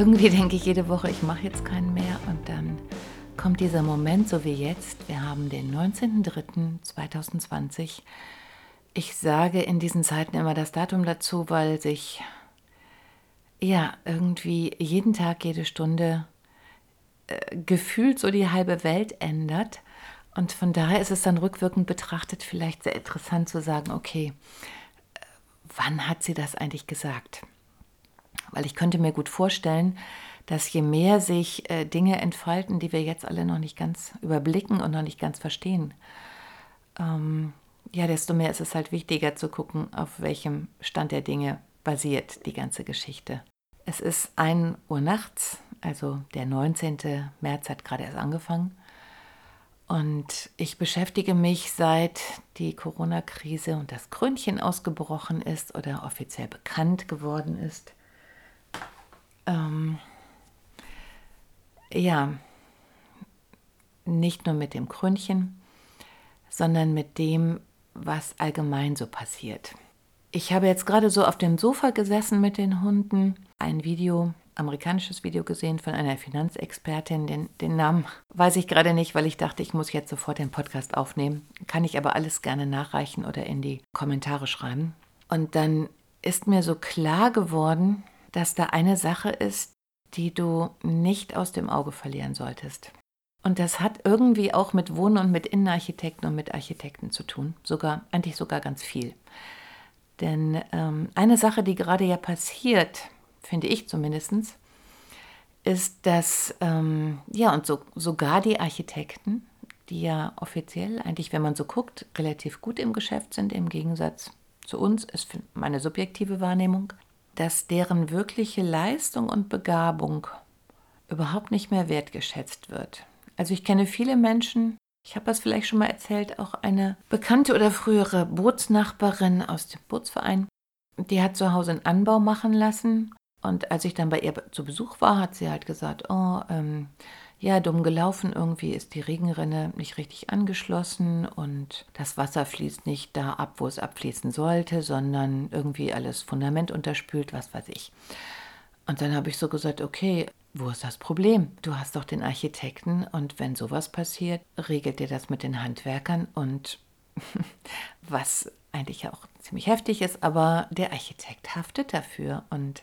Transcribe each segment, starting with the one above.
Irgendwie denke ich jede Woche, ich mache jetzt keinen mehr und dann kommt dieser Moment, so wie jetzt. Wir haben den 19.03.2020. Ich sage in diesen Zeiten immer das Datum dazu, weil sich ja irgendwie jeden Tag, jede Stunde äh, gefühlt so die halbe Welt ändert. Und von daher ist es dann rückwirkend betrachtet vielleicht sehr interessant zu sagen, okay, äh, wann hat sie das eigentlich gesagt? Weil ich könnte mir gut vorstellen, dass je mehr sich äh, Dinge entfalten, die wir jetzt alle noch nicht ganz überblicken und noch nicht ganz verstehen, ähm, ja, desto mehr ist es halt wichtiger zu gucken, auf welchem Stand der Dinge basiert die ganze Geschichte. Es ist 1 Uhr nachts, also der 19. März hat gerade erst angefangen. Und ich beschäftige mich seit die Corona-Krise und das Krönchen ausgebrochen ist oder offiziell bekannt geworden ist, ähm, ja, nicht nur mit dem Krönchen, sondern mit dem, was allgemein so passiert. Ich habe jetzt gerade so auf dem Sofa gesessen mit den Hunden, ein Video, amerikanisches Video gesehen von einer Finanzexpertin. Den, den Namen weiß ich gerade nicht, weil ich dachte, ich muss jetzt sofort den Podcast aufnehmen. Kann ich aber alles gerne nachreichen oder in die Kommentare schreiben. Und dann ist mir so klar geworden, dass da eine Sache ist, die du nicht aus dem Auge verlieren solltest. Und das hat irgendwie auch mit Wohnen und mit Innenarchitekten und mit Architekten zu tun. Sogar, eigentlich sogar ganz viel. Denn ähm, eine Sache, die gerade ja passiert, finde ich zumindest, ist, dass ähm, ja und so, sogar die Architekten, die ja offiziell eigentlich, wenn man so guckt, relativ gut im Geschäft sind, im Gegensatz zu uns, ist meine subjektive Wahrnehmung, dass deren wirkliche Leistung und Begabung überhaupt nicht mehr wertgeschätzt wird. Also ich kenne viele Menschen, ich habe das vielleicht schon mal erzählt, auch eine bekannte oder frühere Bootsnachbarin aus dem Bootsverein, die hat zu Hause einen Anbau machen lassen. Und als ich dann bei ihr zu Besuch war, hat sie halt gesagt, oh, ähm, ja, dumm gelaufen. Irgendwie ist die Regenrinne nicht richtig angeschlossen und das Wasser fließt nicht da ab, wo es abfließen sollte, sondern irgendwie alles Fundament unterspült, was weiß ich. Und dann habe ich so gesagt, okay, wo ist das Problem? Du hast doch den Architekten und wenn sowas passiert, regelt ihr das mit den Handwerkern und was eigentlich auch ziemlich heftig ist, aber der Architekt haftet dafür. Und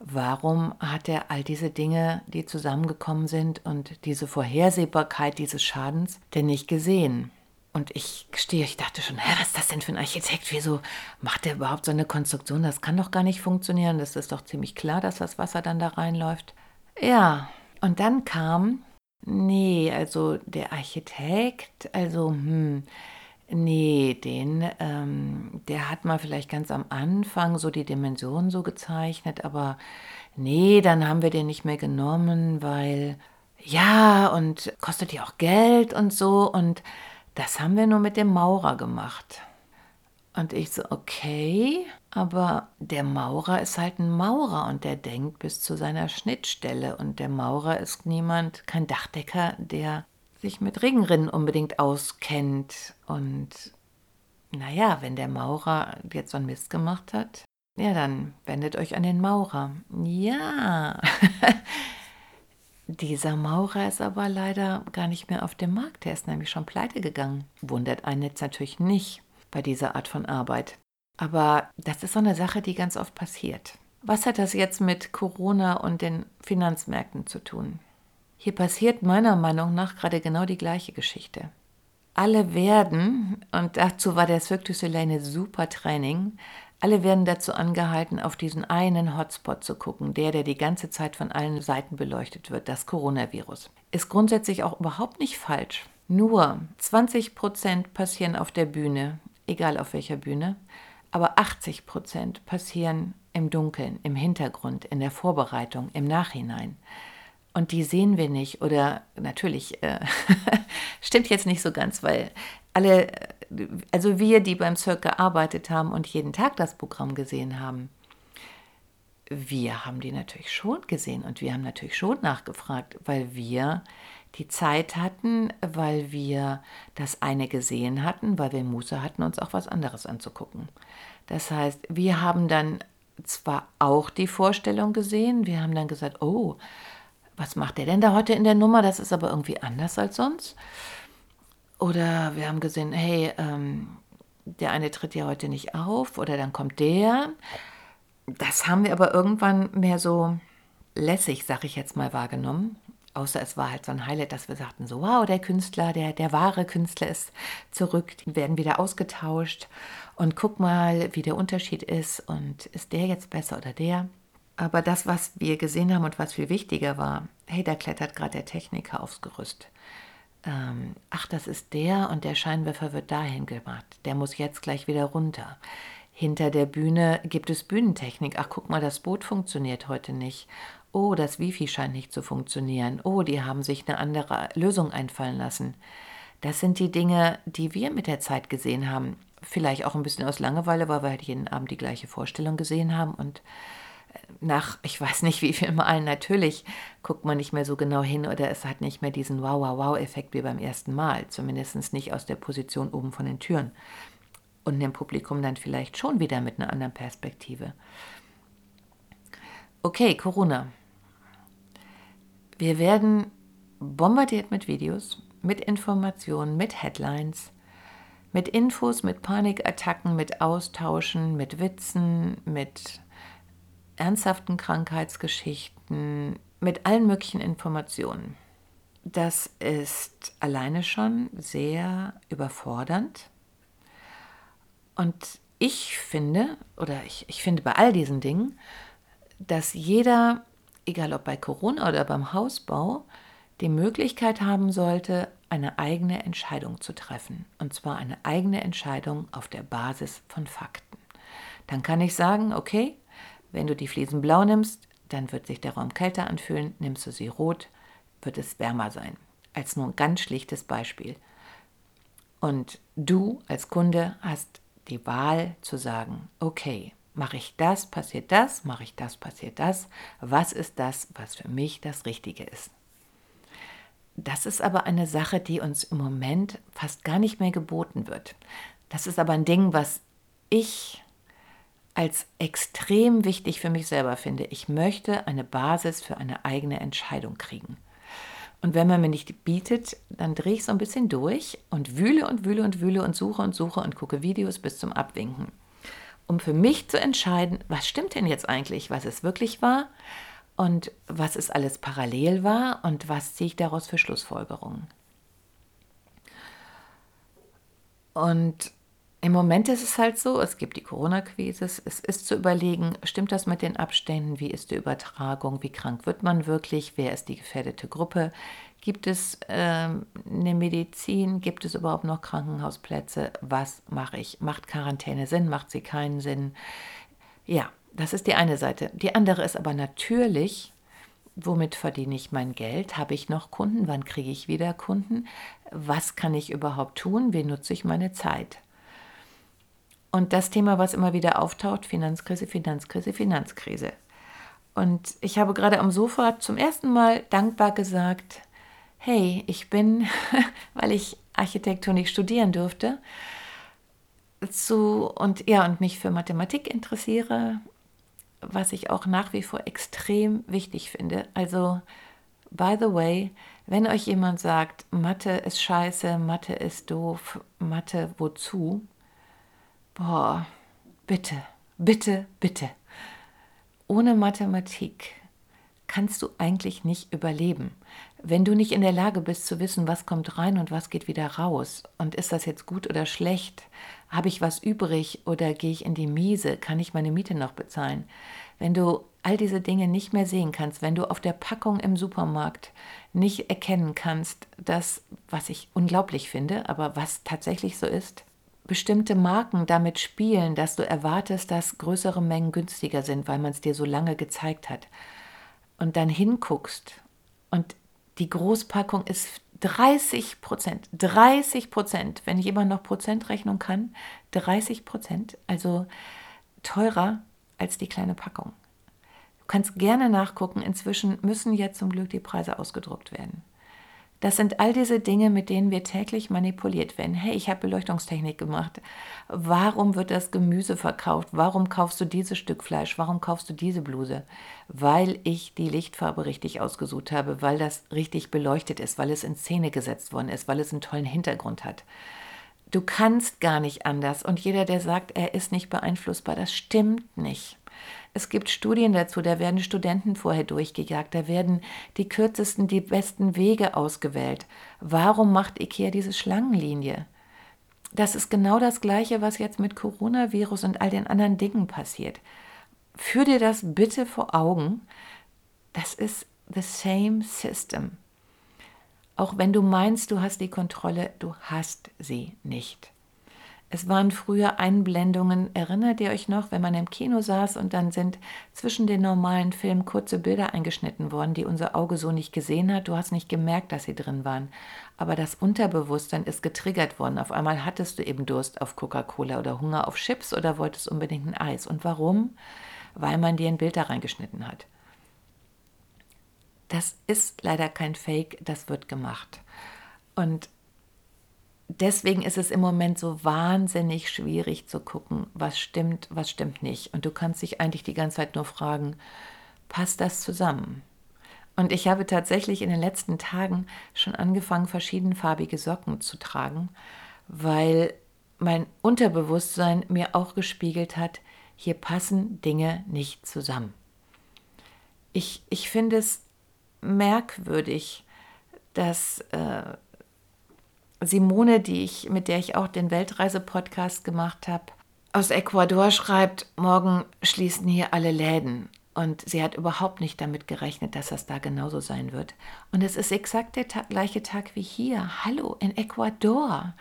warum hat er all diese Dinge, die zusammengekommen sind und diese Vorhersehbarkeit dieses Schadens denn nicht gesehen? Und ich gestehe, ich dachte schon, hä, was ist das denn für ein Architekt? Wieso macht der überhaupt so eine Konstruktion? Das kann doch gar nicht funktionieren. Das ist doch ziemlich klar, dass das Wasser dann da reinläuft. Ja, und dann kam, nee, also der Architekt, also, hm, Nee, den, ähm, der hat mal vielleicht ganz am Anfang so die Dimensionen so gezeichnet, aber nee, dann haben wir den nicht mehr genommen, weil ja, und kostet ja auch Geld und so und das haben wir nur mit dem Maurer gemacht. Und ich so, okay, aber der Maurer ist halt ein Maurer und der denkt bis zu seiner Schnittstelle und der Maurer ist niemand, kein Dachdecker, der sich mit Regenrinnen unbedingt auskennt. Und naja, wenn der Maurer jetzt so einen Mist gemacht hat, ja, dann wendet euch an den Maurer. Ja, dieser Maurer ist aber leider gar nicht mehr auf dem Markt. Der ist nämlich schon pleite gegangen. Wundert einen jetzt natürlich nicht bei dieser Art von Arbeit. Aber das ist so eine Sache, die ganz oft passiert. Was hat das jetzt mit Corona und den Finanzmärkten zu tun? Hier passiert meiner Meinung nach gerade genau die gleiche Geschichte. Alle werden, und dazu war der Cirque du Soleil eine super Training, alle werden dazu angehalten, auf diesen einen Hotspot zu gucken, der, der die ganze Zeit von allen Seiten beleuchtet wird, das Coronavirus. Ist grundsätzlich auch überhaupt nicht falsch. Nur 20 Prozent passieren auf der Bühne, egal auf welcher Bühne, aber 80 Prozent passieren im Dunkeln, im Hintergrund, in der Vorbereitung, im Nachhinein. Und die sehen wir nicht oder natürlich äh, stimmt jetzt nicht so ganz, weil alle, also wir, die beim Cirque gearbeitet haben und jeden Tag das Programm gesehen haben, wir haben die natürlich schon gesehen und wir haben natürlich schon nachgefragt, weil wir die Zeit hatten, weil wir das eine gesehen hatten, weil wir Muße hatten, uns auch was anderes anzugucken. Das heißt, wir haben dann zwar auch die Vorstellung gesehen, wir haben dann gesagt, oh, was macht der denn da heute in der Nummer? Das ist aber irgendwie anders als sonst. Oder wir haben gesehen, hey, ähm, der eine tritt ja heute nicht auf oder dann kommt der. Das haben wir aber irgendwann mehr so lässig, sag ich jetzt mal, wahrgenommen. Außer es war halt so ein Highlight, dass wir sagten, so wow, der Künstler, der, der wahre Künstler ist zurück, die werden wieder ausgetauscht und guck mal, wie der Unterschied ist und ist der jetzt besser oder der. Aber das, was wir gesehen haben und was viel wichtiger war, hey, da klettert gerade der Techniker aufs Gerüst. Ähm, ach, das ist der und der Scheinwerfer wird dahin gemacht. Der muss jetzt gleich wieder runter. Hinter der Bühne gibt es Bühnentechnik. Ach, guck mal, das Boot funktioniert heute nicht. Oh, das Wifi scheint nicht zu funktionieren. Oh, die haben sich eine andere Lösung einfallen lassen. Das sind die Dinge, die wir mit der Zeit gesehen haben. Vielleicht auch ein bisschen aus Langeweile, weil wir halt jeden Abend die gleiche Vorstellung gesehen haben. Und nach, ich weiß nicht wie viel Mal, natürlich guckt man nicht mehr so genau hin oder es hat nicht mehr diesen Wow-Wow-Wow-Effekt wie beim ersten Mal. Zumindest nicht aus der Position oben von den Türen. Und dem Publikum dann vielleicht schon wieder mit einer anderen Perspektive. Okay, Corona. Wir werden bombardiert mit Videos, mit Informationen, mit Headlines, mit Infos, mit Panikattacken, mit Austauschen, mit Witzen, mit ernsthaften Krankheitsgeschichten, mit allen möglichen Informationen. Das ist alleine schon sehr überfordernd. Und ich finde, oder ich, ich finde bei all diesen Dingen, dass jeder egal ob bei Corona oder beim Hausbau, die Möglichkeit haben sollte, eine eigene Entscheidung zu treffen. Und zwar eine eigene Entscheidung auf der Basis von Fakten. Dann kann ich sagen, okay, wenn du die Fliesen blau nimmst, dann wird sich der Raum kälter anfühlen, nimmst du sie rot, wird es wärmer sein. Als nur ein ganz schlichtes Beispiel. Und du als Kunde hast die Wahl zu sagen, okay, Mache ich das, passiert das, mache ich das, passiert das. Was ist das, was für mich das Richtige ist? Das ist aber eine Sache, die uns im Moment fast gar nicht mehr geboten wird. Das ist aber ein Ding, was ich als extrem wichtig für mich selber finde. Ich möchte eine Basis für eine eigene Entscheidung kriegen. Und wenn man mir nicht bietet, dann drehe ich so ein bisschen durch und wühle und wühle und wühle und suche und suche und gucke Videos bis zum Abwinken um für mich zu entscheiden, was stimmt denn jetzt eigentlich, was es wirklich war und was es alles parallel war und was ziehe ich daraus für Schlussfolgerungen. Und im Moment ist es halt so, es gibt die Corona-Quise, es ist zu überlegen, stimmt das mit den Abständen, wie ist die Übertragung, wie krank wird man wirklich, wer ist die gefährdete Gruppe, gibt es äh, eine Medizin, gibt es überhaupt noch Krankenhausplätze, was mache ich, macht Quarantäne Sinn, macht sie keinen Sinn. Ja, das ist die eine Seite. Die andere ist aber natürlich, womit verdiene ich mein Geld? Habe ich noch Kunden? Wann kriege ich wieder Kunden? Was kann ich überhaupt tun? Wie nutze ich meine Zeit? Und das Thema, was immer wieder auftaucht, Finanzkrise, Finanzkrise, Finanzkrise. Und ich habe gerade am Sofa zum ersten Mal dankbar gesagt, hey, ich bin, weil ich Architektur nicht studieren durfte, zu und ja und mich für Mathematik interessiere, was ich auch nach wie vor extrem wichtig finde. Also by the way, wenn euch jemand sagt, Mathe ist scheiße, Mathe ist doof, Mathe wozu? Boah, bitte, bitte, bitte. Ohne Mathematik kannst du eigentlich nicht überleben. Wenn du nicht in der Lage bist zu wissen, was kommt rein und was geht wieder raus, und ist das jetzt gut oder schlecht, habe ich was übrig oder gehe ich in die Miese, kann ich meine Miete noch bezahlen? Wenn du all diese Dinge nicht mehr sehen kannst, wenn du auf der Packung im Supermarkt nicht erkennen kannst, dass, was ich unglaublich finde, aber was tatsächlich so ist, bestimmte Marken damit spielen, dass du erwartest, dass größere Mengen günstiger sind, weil man es dir so lange gezeigt hat. Und dann hinguckst und die Großpackung ist 30 Prozent. 30 Prozent, wenn jemand noch Prozentrechnung kann, 30 Prozent, also teurer als die kleine Packung. Du kannst gerne nachgucken. Inzwischen müssen jetzt zum Glück die Preise ausgedruckt werden. Das sind all diese Dinge, mit denen wir täglich manipuliert werden. Hey, ich habe Beleuchtungstechnik gemacht. Warum wird das Gemüse verkauft? Warum kaufst du dieses Stück Fleisch? Warum kaufst du diese Bluse? Weil ich die Lichtfarbe richtig ausgesucht habe, weil das richtig beleuchtet ist, weil es in Szene gesetzt worden ist, weil es einen tollen Hintergrund hat. Du kannst gar nicht anders. Und jeder, der sagt, er ist nicht beeinflussbar, das stimmt nicht. Es gibt Studien dazu, da werden Studenten vorher durchgejagt, da werden die kürzesten, die besten Wege ausgewählt. Warum macht IKEA diese Schlangenlinie? Das ist genau das Gleiche, was jetzt mit Coronavirus und all den anderen Dingen passiert. Führ dir das bitte vor Augen. Das ist the same system. Auch wenn du meinst, du hast die Kontrolle, du hast sie nicht. Es waren früher Einblendungen, erinnert ihr euch noch, wenn man im Kino saß und dann sind zwischen den normalen Filmen kurze Bilder eingeschnitten worden, die unser Auge so nicht gesehen hat. Du hast nicht gemerkt, dass sie drin waren. Aber das Unterbewusstsein ist getriggert worden. Auf einmal hattest du eben Durst auf Coca-Cola oder Hunger auf Chips oder wolltest unbedingt ein Eis. Und warum? Weil man dir ein Bild da reingeschnitten hat. Das ist leider kein Fake, das wird gemacht. Und deswegen ist es im Moment so wahnsinnig schwierig zu gucken, was stimmt, was stimmt nicht. Und du kannst dich eigentlich die ganze Zeit nur fragen, passt das zusammen? Und ich habe tatsächlich in den letzten Tagen schon angefangen, verschiedenfarbige Socken zu tragen, weil mein Unterbewusstsein mir auch gespiegelt hat, hier passen Dinge nicht zusammen. Ich, ich finde es merkwürdig, dass äh, Simone, die ich, mit der ich auch den Weltreise-Podcast gemacht habe, aus Ecuador schreibt, morgen schließen hier alle Läden. Und sie hat überhaupt nicht damit gerechnet, dass das da genauso sein wird. Und es ist exakt der ta gleiche Tag wie hier. Hallo, in Ecuador.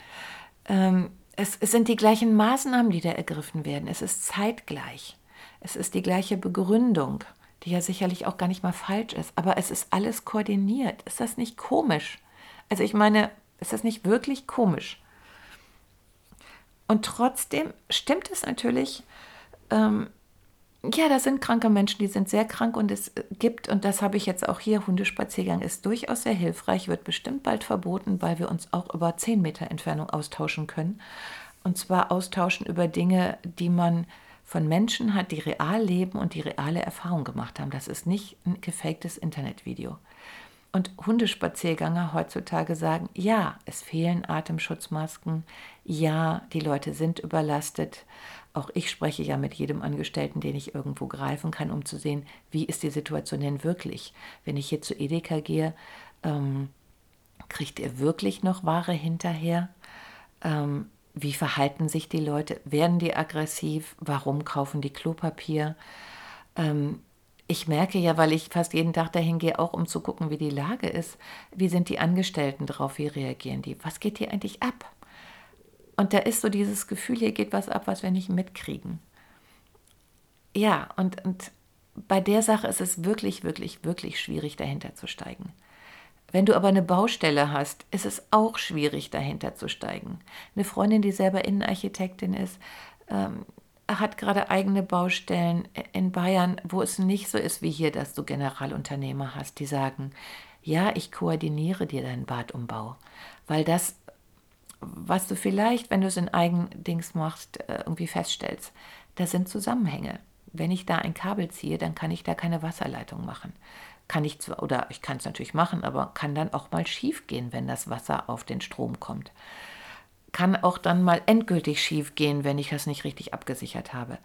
Ähm, es, es sind die gleichen Maßnahmen, die da ergriffen werden. Es ist zeitgleich. Es ist die gleiche Begründung, die ja sicherlich auch gar nicht mal falsch ist. Aber es ist alles koordiniert. Ist das nicht komisch? Also ich meine, ist das nicht wirklich komisch? Und trotzdem stimmt es natürlich, ähm, ja, das sind kranke Menschen, die sind sehr krank und es gibt, und das habe ich jetzt auch hier, Hundespaziergang ist durchaus sehr hilfreich, wird bestimmt bald verboten, weil wir uns auch über 10 Meter Entfernung austauschen können. Und zwar austauschen über Dinge, die man von Menschen hat, die real leben und die reale Erfahrung gemacht haben. Das ist nicht ein gefaktes Internetvideo. Und Hundespaziergänger heutzutage sagen, ja, es fehlen Atemschutzmasken, ja, die Leute sind überlastet. Auch ich spreche ja mit jedem Angestellten, den ich irgendwo greifen kann, um zu sehen, wie ist die Situation denn wirklich. Wenn ich hier zu Edeka gehe, ähm, kriegt ihr wirklich noch Ware hinterher? Ähm, wie verhalten sich die Leute? Werden die aggressiv? Warum kaufen die Klopapier? Ähm, ich merke ja, weil ich fast jeden Tag dahin gehe, auch um zu gucken, wie die Lage ist, wie sind die Angestellten drauf, wie reagieren die, was geht hier eigentlich ab? Und da ist so dieses Gefühl, hier geht was ab, was wir nicht mitkriegen. Ja, und, und bei der Sache ist es wirklich, wirklich, wirklich schwierig, dahinter zu steigen. Wenn du aber eine Baustelle hast, ist es auch schwierig, dahinter zu steigen. Eine Freundin, die selber Innenarchitektin ist, ähm, hat gerade eigene Baustellen in Bayern, wo es nicht so ist wie hier, dass du Generalunternehmer hast, die sagen, ja, ich koordiniere dir deinen Badumbau, weil das, was du vielleicht, wenn du es in Eigendings machst, äh, irgendwie feststellst, da sind Zusammenhänge. Wenn ich da ein Kabel ziehe, dann kann ich da keine Wasserleitung machen. Kann ich zwar, oder ich kann es natürlich machen, aber kann dann auch mal schief gehen, wenn das Wasser auf den Strom kommt kann auch dann mal endgültig schief gehen, wenn ich das nicht richtig abgesichert habe.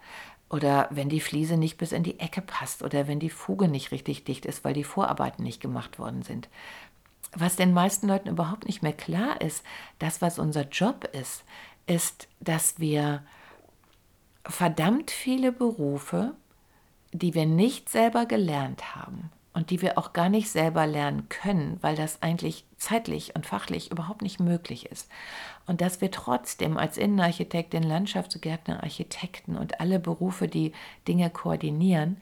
Oder wenn die Fliese nicht bis in die Ecke passt oder wenn die Fuge nicht richtig dicht ist, weil die Vorarbeiten nicht gemacht worden sind. was den meisten Leuten überhaupt nicht mehr klar ist, das, was unser Job ist, ist, dass wir verdammt viele Berufe, die wir nicht selber gelernt haben und die wir auch gar nicht selber lernen können, weil das eigentlich zeitlich und fachlich überhaupt nicht möglich ist. Und dass wir trotzdem als Innenarchitektin, Landschaftsgärtner, Architekten und alle Berufe, die Dinge koordinieren,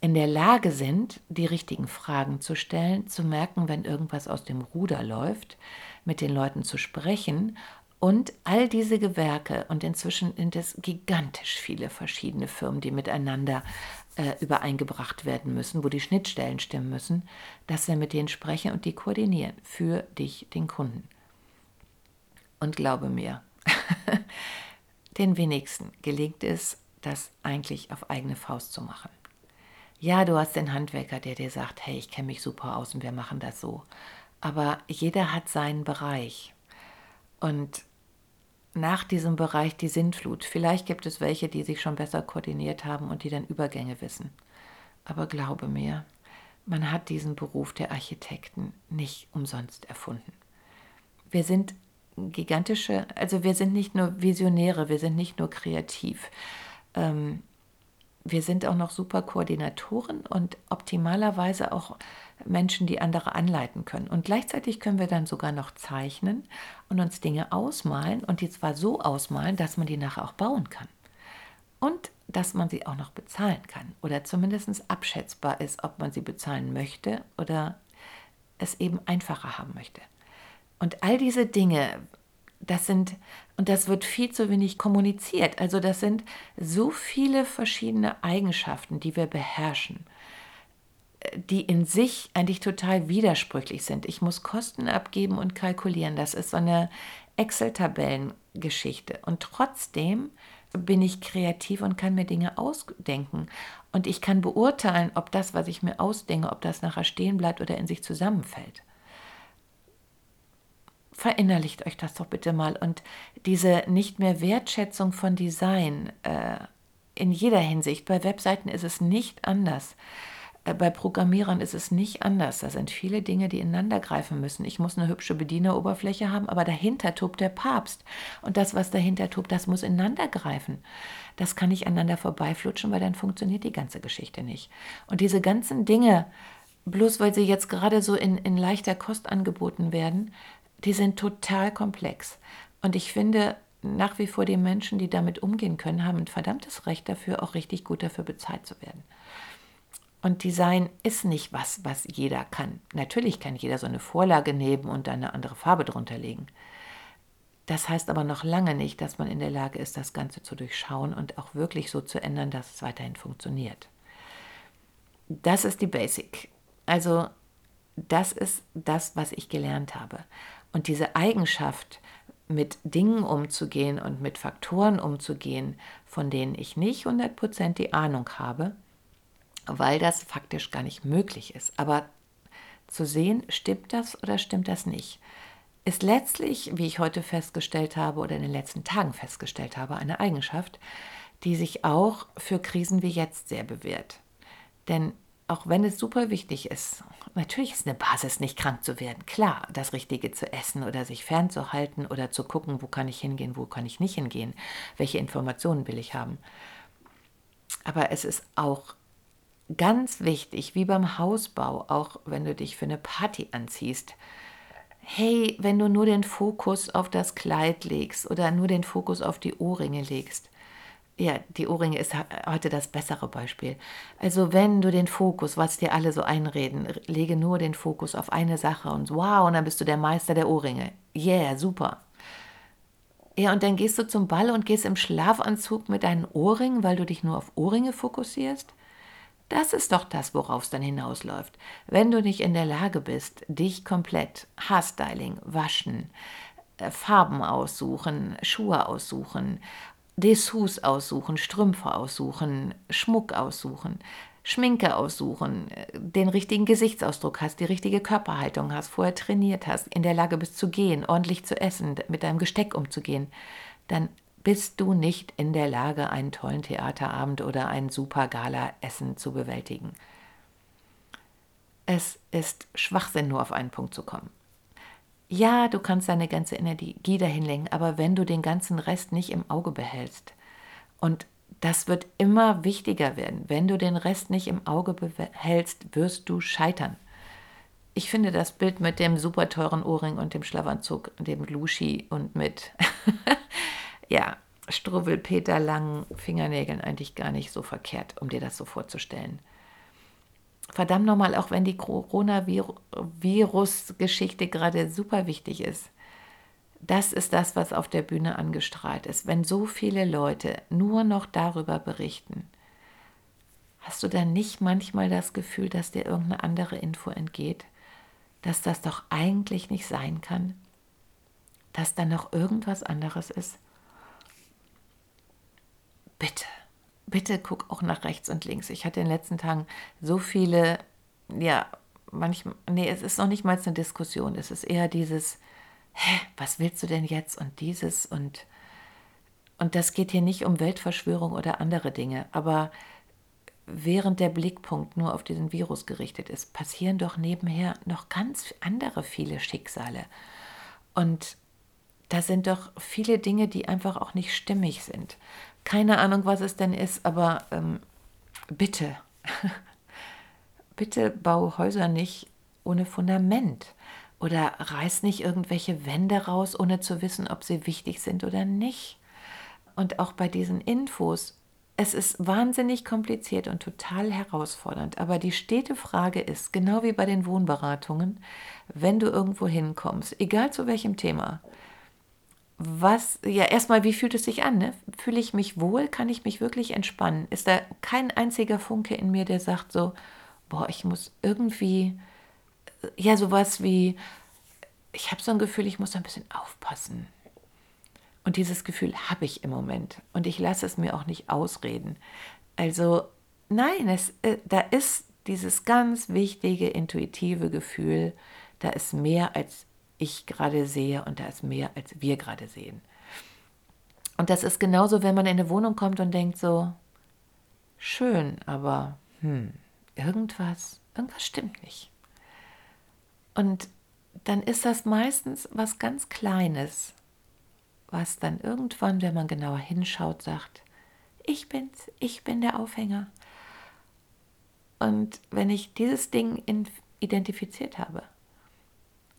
in der Lage sind, die richtigen Fragen zu stellen, zu merken, wenn irgendwas aus dem Ruder läuft, mit den Leuten zu sprechen und all diese Gewerke, und inzwischen sind es gigantisch viele verschiedene Firmen, die miteinander äh, übereingebracht werden müssen, wo die Schnittstellen stimmen müssen, dass wir mit denen sprechen und die koordinieren für dich, den Kunden. Und glaube mir, den wenigsten gelingt es, das eigentlich auf eigene Faust zu machen. Ja, du hast den Handwerker, der dir sagt, hey, ich kenne mich super aus und wir machen das so. Aber jeder hat seinen Bereich. Und nach diesem Bereich die Sintflut. Vielleicht gibt es welche, die sich schon besser koordiniert haben und die dann Übergänge wissen. Aber glaube mir, man hat diesen Beruf der Architekten nicht umsonst erfunden. Wir sind gigantische, also wir sind nicht nur Visionäre, wir sind nicht nur kreativ. Ähm, wir sind auch noch super Koordinatoren und optimalerweise auch Menschen, die andere anleiten können. Und gleichzeitig können wir dann sogar noch zeichnen und uns Dinge ausmalen und die zwar so ausmalen, dass man die nachher auch bauen kann. Und dass man sie auch noch bezahlen kann oder zumindest abschätzbar ist, ob man sie bezahlen möchte oder es eben einfacher haben möchte. Und all diese Dinge, das sind, und das wird viel zu wenig kommuniziert. Also das sind so viele verschiedene Eigenschaften, die wir beherrschen die in sich eigentlich total widersprüchlich sind. Ich muss Kosten abgeben und kalkulieren. Das ist so eine Excel-Tabellengeschichte. Und trotzdem bin ich kreativ und kann mir Dinge ausdenken. Und ich kann beurteilen, ob das, was ich mir ausdenke, ob das nachher stehen bleibt oder in sich zusammenfällt. Verinnerlicht euch das doch bitte mal. Und diese nicht mehr Wertschätzung von Design äh, in jeder Hinsicht, bei Webseiten ist es nicht anders. Äh, bei Programmierern ist es nicht anders. Da sind viele Dinge, die ineinander greifen müssen. Ich muss eine hübsche Bedieneroberfläche haben, aber dahinter tobt der Papst. Und das, was dahinter tobt, das muss ineinander greifen. Das kann nicht aneinander vorbeiflutschen, weil dann funktioniert die ganze Geschichte nicht. Und diese ganzen Dinge, bloß weil sie jetzt gerade so in, in leichter Kost angeboten werden, die sind total komplex. Und ich finde, nach wie vor die Menschen, die damit umgehen können, haben ein verdammtes Recht dafür, auch richtig gut dafür bezahlt zu werden. Und Design ist nicht was, was jeder kann. Natürlich kann jeder so eine Vorlage nehmen und eine andere Farbe drunter legen. Das heißt aber noch lange nicht, dass man in der Lage ist, das Ganze zu durchschauen und auch wirklich so zu ändern, dass es weiterhin funktioniert. Das ist die Basic. Also das ist das, was ich gelernt habe. Und diese Eigenschaft, mit Dingen umzugehen und mit Faktoren umzugehen, von denen ich nicht 100% die Ahnung habe, weil das faktisch gar nicht möglich ist. Aber zu sehen, stimmt das oder stimmt das nicht, ist letztlich, wie ich heute festgestellt habe oder in den letzten Tagen festgestellt habe, eine Eigenschaft, die sich auch für Krisen wie jetzt sehr bewährt. Denn auch wenn es super wichtig ist, natürlich ist eine Basis, nicht krank zu werden. Klar, das Richtige zu essen oder sich fernzuhalten oder zu gucken, wo kann ich hingehen, wo kann ich nicht hingehen, welche Informationen will ich haben. Aber es ist auch ganz wichtig, wie beim Hausbau, auch wenn du dich für eine Party anziehst. Hey, wenn du nur den Fokus auf das Kleid legst oder nur den Fokus auf die Ohrringe legst. Ja, die Ohrringe ist heute das bessere Beispiel. Also wenn du den Fokus, was dir alle so einreden, lege nur den Fokus auf eine Sache und wow, und dann bist du der Meister der Ohrringe. Yeah, super. Ja, und dann gehst du zum Ball und gehst im Schlafanzug mit deinen Ohrringen, weil du dich nur auf Ohrringe fokussierst? Das ist doch das, worauf es dann hinausläuft. Wenn du nicht in der Lage bist, dich komplett Haarstyling, waschen, äh, Farben aussuchen, Schuhe aussuchen, Dessous aussuchen, Strümpfe aussuchen, Schmuck aussuchen, Schminke aussuchen, den richtigen Gesichtsausdruck hast, die richtige Körperhaltung hast, vorher trainiert hast, in der Lage bist zu gehen, ordentlich zu essen, mit deinem Gesteck umzugehen, dann bist du nicht in der Lage, einen tollen Theaterabend oder ein super Gala-Essen zu bewältigen. Es ist Schwachsinn, nur auf einen Punkt zu kommen. Ja, du kannst deine ganze Energie dahin lenken, aber wenn du den ganzen Rest nicht im Auge behältst, und das wird immer wichtiger werden, wenn du den Rest nicht im Auge behältst, wirst du scheitern. Ich finde das Bild mit dem super teuren Ohrring und dem Schlafanzug, dem Lushi und mit, ja, Struwwelpeter langen Fingernägeln eigentlich gar nicht so verkehrt, um dir das so vorzustellen verdammt nochmal, auch wenn die Coronavirus-Geschichte gerade super wichtig ist, das ist das, was auf der Bühne angestrahlt ist. Wenn so viele Leute nur noch darüber berichten, hast du dann nicht manchmal das Gefühl, dass dir irgendeine andere Info entgeht, dass das doch eigentlich nicht sein kann, dass da noch irgendwas anderes ist? Bitte bitte guck auch nach rechts und links. Ich hatte in den letzten Tagen so viele, ja, manchmal, nee, es ist noch nicht mal eine Diskussion. Es ist eher dieses, hä, was willst du denn jetzt und dieses und, und das geht hier nicht um Weltverschwörung oder andere Dinge, aber während der Blickpunkt nur auf diesen Virus gerichtet ist, passieren doch nebenher noch ganz andere viele Schicksale. Und da sind doch viele Dinge, die einfach auch nicht stimmig sind. Keine Ahnung, was es denn ist, aber ähm, bitte, bitte bau Häuser nicht ohne Fundament oder reiß nicht irgendwelche Wände raus, ohne zu wissen, ob sie wichtig sind oder nicht. Und auch bei diesen Infos, es ist wahnsinnig kompliziert und total herausfordernd. Aber die stete Frage ist, genau wie bei den Wohnberatungen, wenn du irgendwo hinkommst, egal zu welchem Thema, was, ja, erstmal, wie fühlt es sich an? Ne? Fühle ich mich wohl? Kann ich mich wirklich entspannen? Ist da kein einziger Funke in mir, der sagt so, boah, ich muss irgendwie, ja, sowas wie, ich habe so ein Gefühl, ich muss ein bisschen aufpassen. Und dieses Gefühl habe ich im Moment. Und ich lasse es mir auch nicht ausreden. Also, nein, es, äh, da ist dieses ganz wichtige, intuitive Gefühl, da ist mehr als ich gerade sehe und da ist mehr, als wir gerade sehen. Und das ist genauso, wenn man in eine Wohnung kommt und denkt so, schön, aber hm, irgendwas, irgendwas stimmt nicht. Und dann ist das meistens was ganz Kleines, was dann irgendwann, wenn man genauer hinschaut, sagt, ich bin's, ich bin der Aufhänger. Und wenn ich dieses Ding identifiziert habe,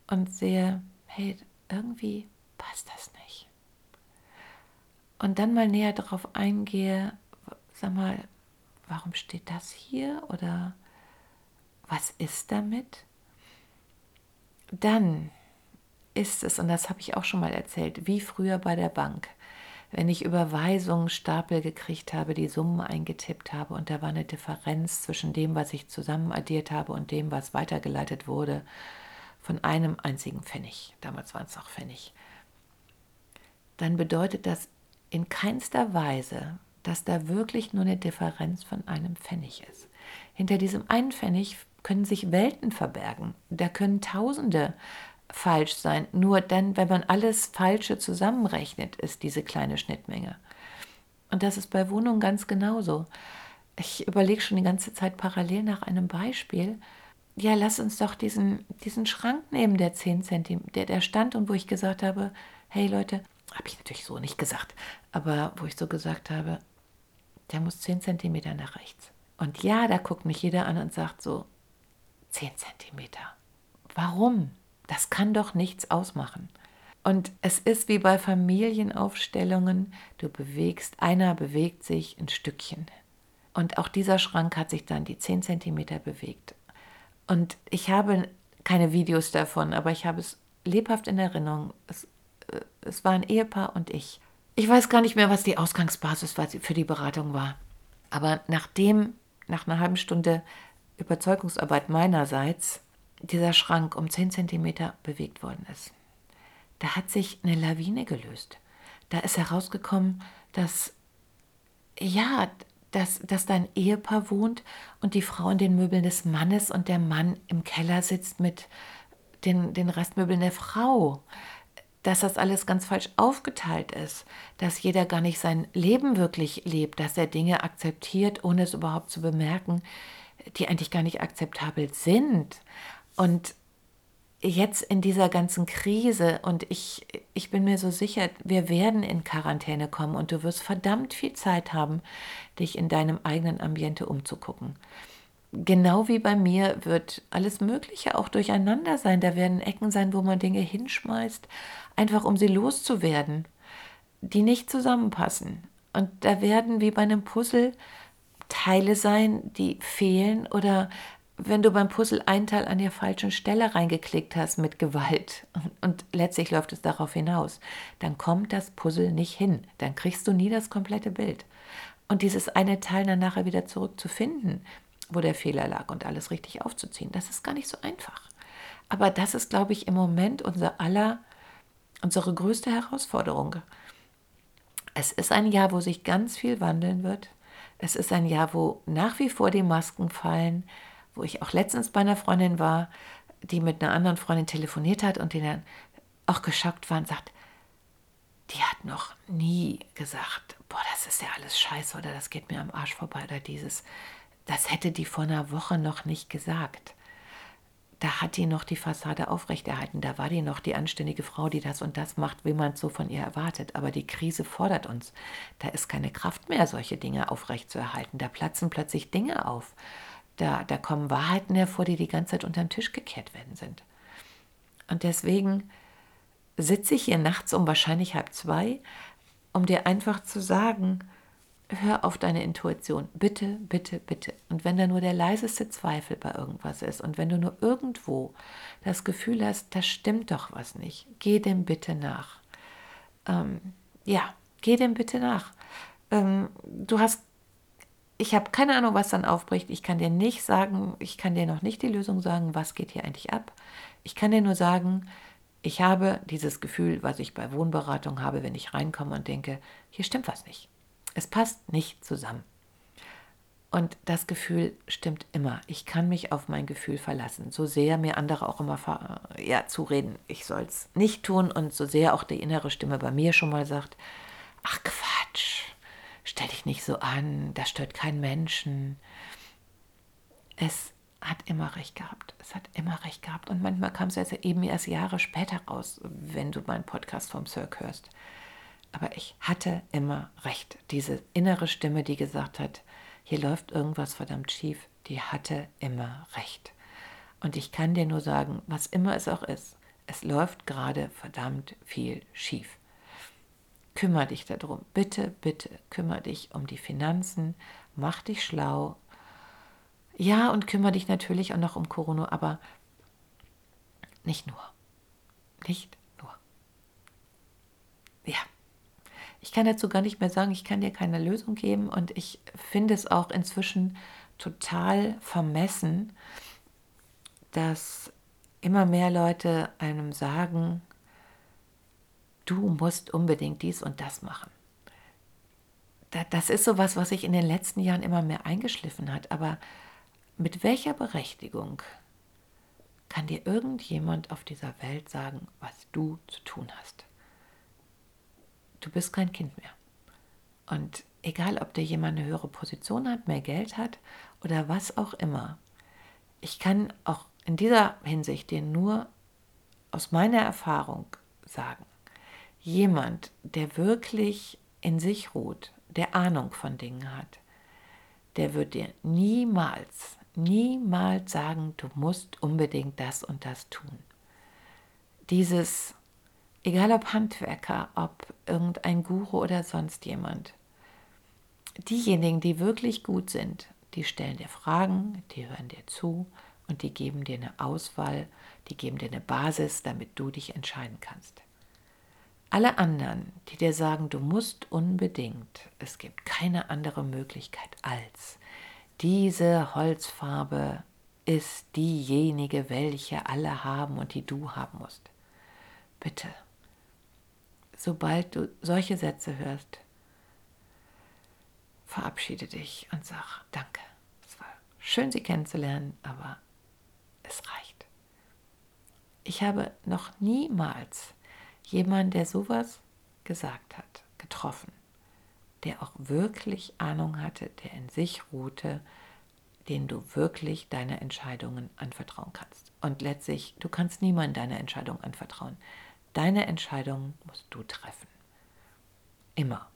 und sehe, hey, irgendwie passt das nicht. Und dann mal näher darauf eingehe, sag mal, warum steht das hier oder was ist damit? Dann ist es, und das habe ich auch schon mal erzählt, wie früher bei der Bank, wenn ich Überweisungen Stapel gekriegt habe, die Summen eingetippt habe und da war eine Differenz zwischen dem, was ich zusammen addiert habe und dem, was weitergeleitet wurde von einem einzigen Pfennig, damals waren es auch Pfennig, dann bedeutet das in keinster Weise, dass da wirklich nur eine Differenz von einem Pfennig ist. Hinter diesem einen Pfennig können sich Welten verbergen. Da können Tausende falsch sein. Nur dann, wenn man alles Falsche zusammenrechnet, ist diese kleine Schnittmenge. Und das ist bei Wohnungen ganz genauso. Ich überlege schon die ganze Zeit parallel nach einem Beispiel, ja, lass uns doch diesen, diesen Schrank nehmen, der 10 cm, der, der stand und wo ich gesagt habe, hey Leute, habe ich natürlich so nicht gesagt, aber wo ich so gesagt habe, der muss 10 cm nach rechts. Und ja, da guckt mich jeder an und sagt so, 10 cm. Warum? Das kann doch nichts ausmachen. Und es ist wie bei Familienaufstellungen, du bewegst, einer bewegt sich ein Stückchen. Und auch dieser Schrank hat sich dann die 10 cm bewegt. Und ich habe keine Videos davon, aber ich habe es lebhaft in Erinnerung. Es, äh, es war ein Ehepaar und ich. Ich weiß gar nicht mehr, was die Ausgangsbasis für die Beratung war. Aber nachdem, nach einer halben Stunde Überzeugungsarbeit meinerseits, dieser Schrank um 10 cm bewegt worden ist, da hat sich eine Lawine gelöst. Da ist herausgekommen, dass ja, dass, dass da ein Ehepaar wohnt und die Frau in den Möbeln des Mannes und der Mann im Keller sitzt mit den, den Restmöbeln der Frau. Dass das alles ganz falsch aufgeteilt ist, dass jeder gar nicht sein Leben wirklich lebt, dass er Dinge akzeptiert, ohne es überhaupt zu bemerken. die eigentlich gar nicht akzeptabel sind. Und jetzt in dieser ganzen Krise und ich, ich bin mir so sicher, wir werden in Quarantäne kommen und du wirst verdammt viel Zeit haben, dich in deinem eigenen Ambiente umzugucken. Genau wie bei mir wird alles Mögliche auch durcheinander sein. Da werden Ecken sein, wo man Dinge hinschmeißt, einfach um sie loszuwerden, die nicht zusammenpassen. Und da werden wie bei einem Puzzle Teile sein, die fehlen oder wenn du beim Puzzle ein Teil an der falschen Stelle reingeklickt hast mit Gewalt und letztlich läuft es darauf hinaus, dann kommt das Puzzle nicht hin. Dann kriegst du nie das komplette Bild. Und dieses eine Teil dann nachher wieder zurückzufinden, wo der Fehler lag und alles richtig aufzuziehen, das ist gar nicht so einfach. Aber das ist, glaube ich, im Moment unser aller, unsere größte Herausforderung. Es ist ein Jahr, wo sich ganz viel wandeln wird. Es ist ein Jahr, wo nach wie vor die Masken fallen, wo ich auch letztens bei einer Freundin war, die mit einer anderen Freundin telefoniert hat und die dann auch geschockt war und sagt, die hat noch nie gesagt, boah, das ist ja alles scheiße oder das geht mir am Arsch vorbei oder dieses. Das hätte die vor einer Woche noch nicht gesagt. Da hat die noch die Fassade aufrechterhalten. Da war die noch die anständige Frau, die das und das macht, wie man es so von ihr erwartet. Aber die Krise fordert uns. Da ist keine Kraft mehr, solche Dinge aufrechtzuerhalten. Da platzen plötzlich Dinge auf. Da, da kommen Wahrheiten hervor, die die ganze Zeit unter den Tisch gekehrt werden sind. Und deswegen sitze ich hier nachts um wahrscheinlich halb zwei, um dir einfach zu sagen, hör auf deine Intuition. Bitte, bitte, bitte. Und wenn da nur der leiseste Zweifel bei irgendwas ist und wenn du nur irgendwo das Gefühl hast, da stimmt doch was nicht, geh dem bitte nach. Ähm, ja, geh dem bitte nach. Ähm, du hast ich habe keine Ahnung, was dann aufbricht. Ich kann dir nicht sagen, ich kann dir noch nicht die Lösung sagen, was geht hier eigentlich ab. Ich kann dir nur sagen, ich habe dieses Gefühl, was ich bei Wohnberatung habe, wenn ich reinkomme und denke, hier stimmt was nicht. Es passt nicht zusammen. Und das Gefühl stimmt immer. Ich kann mich auf mein Gefühl verlassen. So sehr mir andere auch immer ja, zureden, ich soll es nicht tun und so sehr auch die innere Stimme bei mir schon mal sagt, ach Quatsch, stell dich nicht so an, das stört keinen Menschen. Es hat immer recht gehabt. Es hat immer recht gehabt. Und manchmal kam es eben erst Jahre später raus, wenn du meinen Podcast vom Cirque hörst. Aber ich hatte immer recht. Diese innere Stimme, die gesagt hat, hier läuft irgendwas verdammt schief, die hatte immer recht. Und ich kann dir nur sagen, was immer es auch ist, es läuft gerade verdammt viel schief. Kümmer dich darum. Bitte, bitte, kümmere dich um die Finanzen, mach dich schlau. Ja, und kümmere dich natürlich auch noch um Corona, aber nicht nur. Nicht nur. Ja. Ich kann dazu gar nicht mehr sagen, ich kann dir keine Lösung geben und ich finde es auch inzwischen total vermessen, dass immer mehr Leute einem sagen, du musst unbedingt dies und das machen. Das ist sowas, was sich in den letzten Jahren immer mehr eingeschliffen hat. Aber mit welcher Berechtigung kann dir irgendjemand auf dieser Welt sagen, was du zu tun hast? Du bist kein Kind mehr. Und egal, ob dir jemand eine höhere Position hat, mehr Geld hat oder was auch immer, ich kann auch in dieser Hinsicht dir nur aus meiner Erfahrung sagen, jemand, der wirklich in sich ruht, der Ahnung von Dingen hat, der wird dir niemals, niemals sagen, du musst unbedingt das und das tun. Dieses, egal ob Handwerker, ob irgendein Guru oder sonst jemand, diejenigen, die wirklich gut sind, die stellen dir Fragen, die hören dir zu und die geben dir eine Auswahl, die geben dir eine Basis, damit du dich entscheiden kannst. Alle anderen, die dir sagen, du musst unbedingt, es gibt keine andere Möglichkeit als, diese Holzfarbe ist diejenige, welche alle haben und die du haben musst. Bitte, sobald du solche Sätze hörst, verabschiede dich und sag Danke. Es war schön, Sie kennenzulernen, aber es reicht. Ich habe noch niemals jemand, der sowas gesagt hat, getroffen, der auch wirklich Ahnung hatte, der in sich ruhte, denen du wirklich deine Entscheidungen anvertrauen kannst. Und letztlich, du kannst niemandem deine Entscheidung anvertrauen. Deine Entscheidungen musst du treffen. Immer.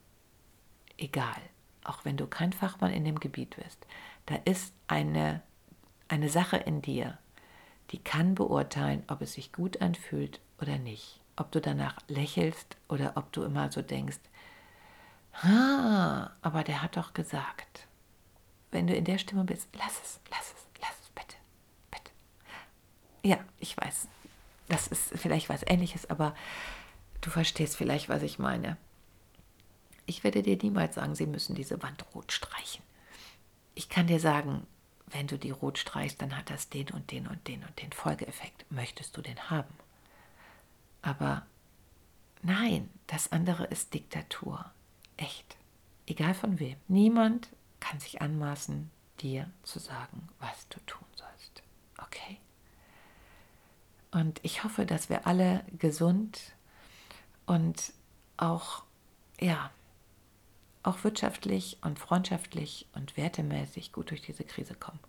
Egal. Auch wenn du kein Fachmann in dem Gebiet bist. Da ist eine, eine Sache in dir, die kann beurteilen, ob es sich gut anfühlt oder nicht. Ob du danach lächelst oder ob du immer so denkst, ah, aber der hat doch gesagt. Wenn du in der Stimmung bist, lass es, lass es, lass es, bitte, bitte. Ja, ich weiß, das ist vielleicht was ähnliches, aber du verstehst vielleicht, was ich meine. Ich werde dir niemals sagen, sie müssen diese Wand rot streichen. Ich kann dir sagen, wenn du die rot streichst, dann hat das den und den und den und den Folgeeffekt. Möchtest du den haben? Aber nein, das andere ist Diktatur. Echt. Egal von wem. Niemand kann sich anmaßen, dir zu sagen, was du tun sollst. Okay? Und ich hoffe, dass wir alle gesund und auch, ja, auch wirtschaftlich und freundschaftlich und wertemäßig gut durch diese Krise kommen.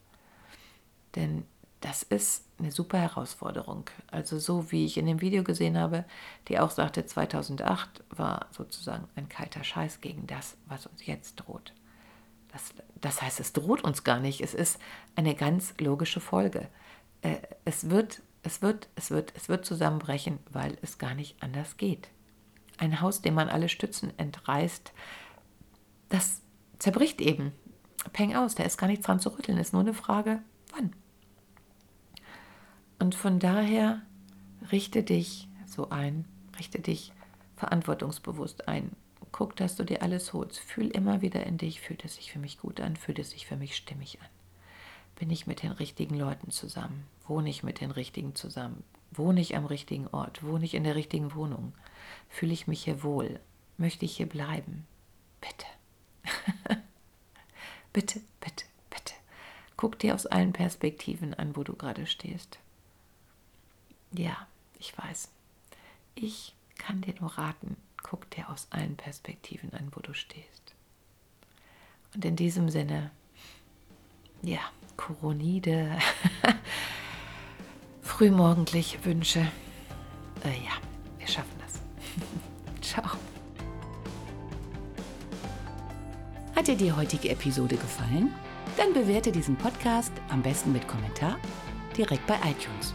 Denn das ist eine super Herausforderung. Also so wie ich in dem Video gesehen habe, die auch sagte, 2008 war sozusagen ein kalter Scheiß gegen das, was uns jetzt droht. Das, das heißt, es droht uns gar nicht. Es ist eine ganz logische Folge. Äh, es wird, es wird, es wird, es wird zusammenbrechen, weil es gar nicht anders geht. Ein Haus, dem man alle Stützen entreißt, das zerbricht eben. Peng aus, da ist gar nichts dran zu rütteln. Ist nur eine Frage, wann. Und von daher richte dich so ein, richte dich verantwortungsbewusst ein. Guck, dass du dir alles holst. Fühl immer wieder in dich, fühlt es sich für mich gut an, fühlt es sich für mich stimmig an. Bin ich mit den richtigen Leuten zusammen? Wohne ich mit den richtigen zusammen? Wohne ich am richtigen Ort? Wohne ich in der richtigen Wohnung? Fühle ich mich hier wohl? Möchte ich hier bleiben? Bitte. bitte, bitte, bitte. Guck dir aus allen Perspektiven an, wo du gerade stehst. Ja, ich weiß. Ich kann dir nur raten, guck dir aus allen Perspektiven an, wo du stehst. Und in diesem Sinne, ja, Coronide, frühmorgendlich Wünsche. Äh, ja, wir schaffen das. Ciao. Hat dir die heutige Episode gefallen? Dann bewerte diesen Podcast am besten mit Kommentar direkt bei iTunes.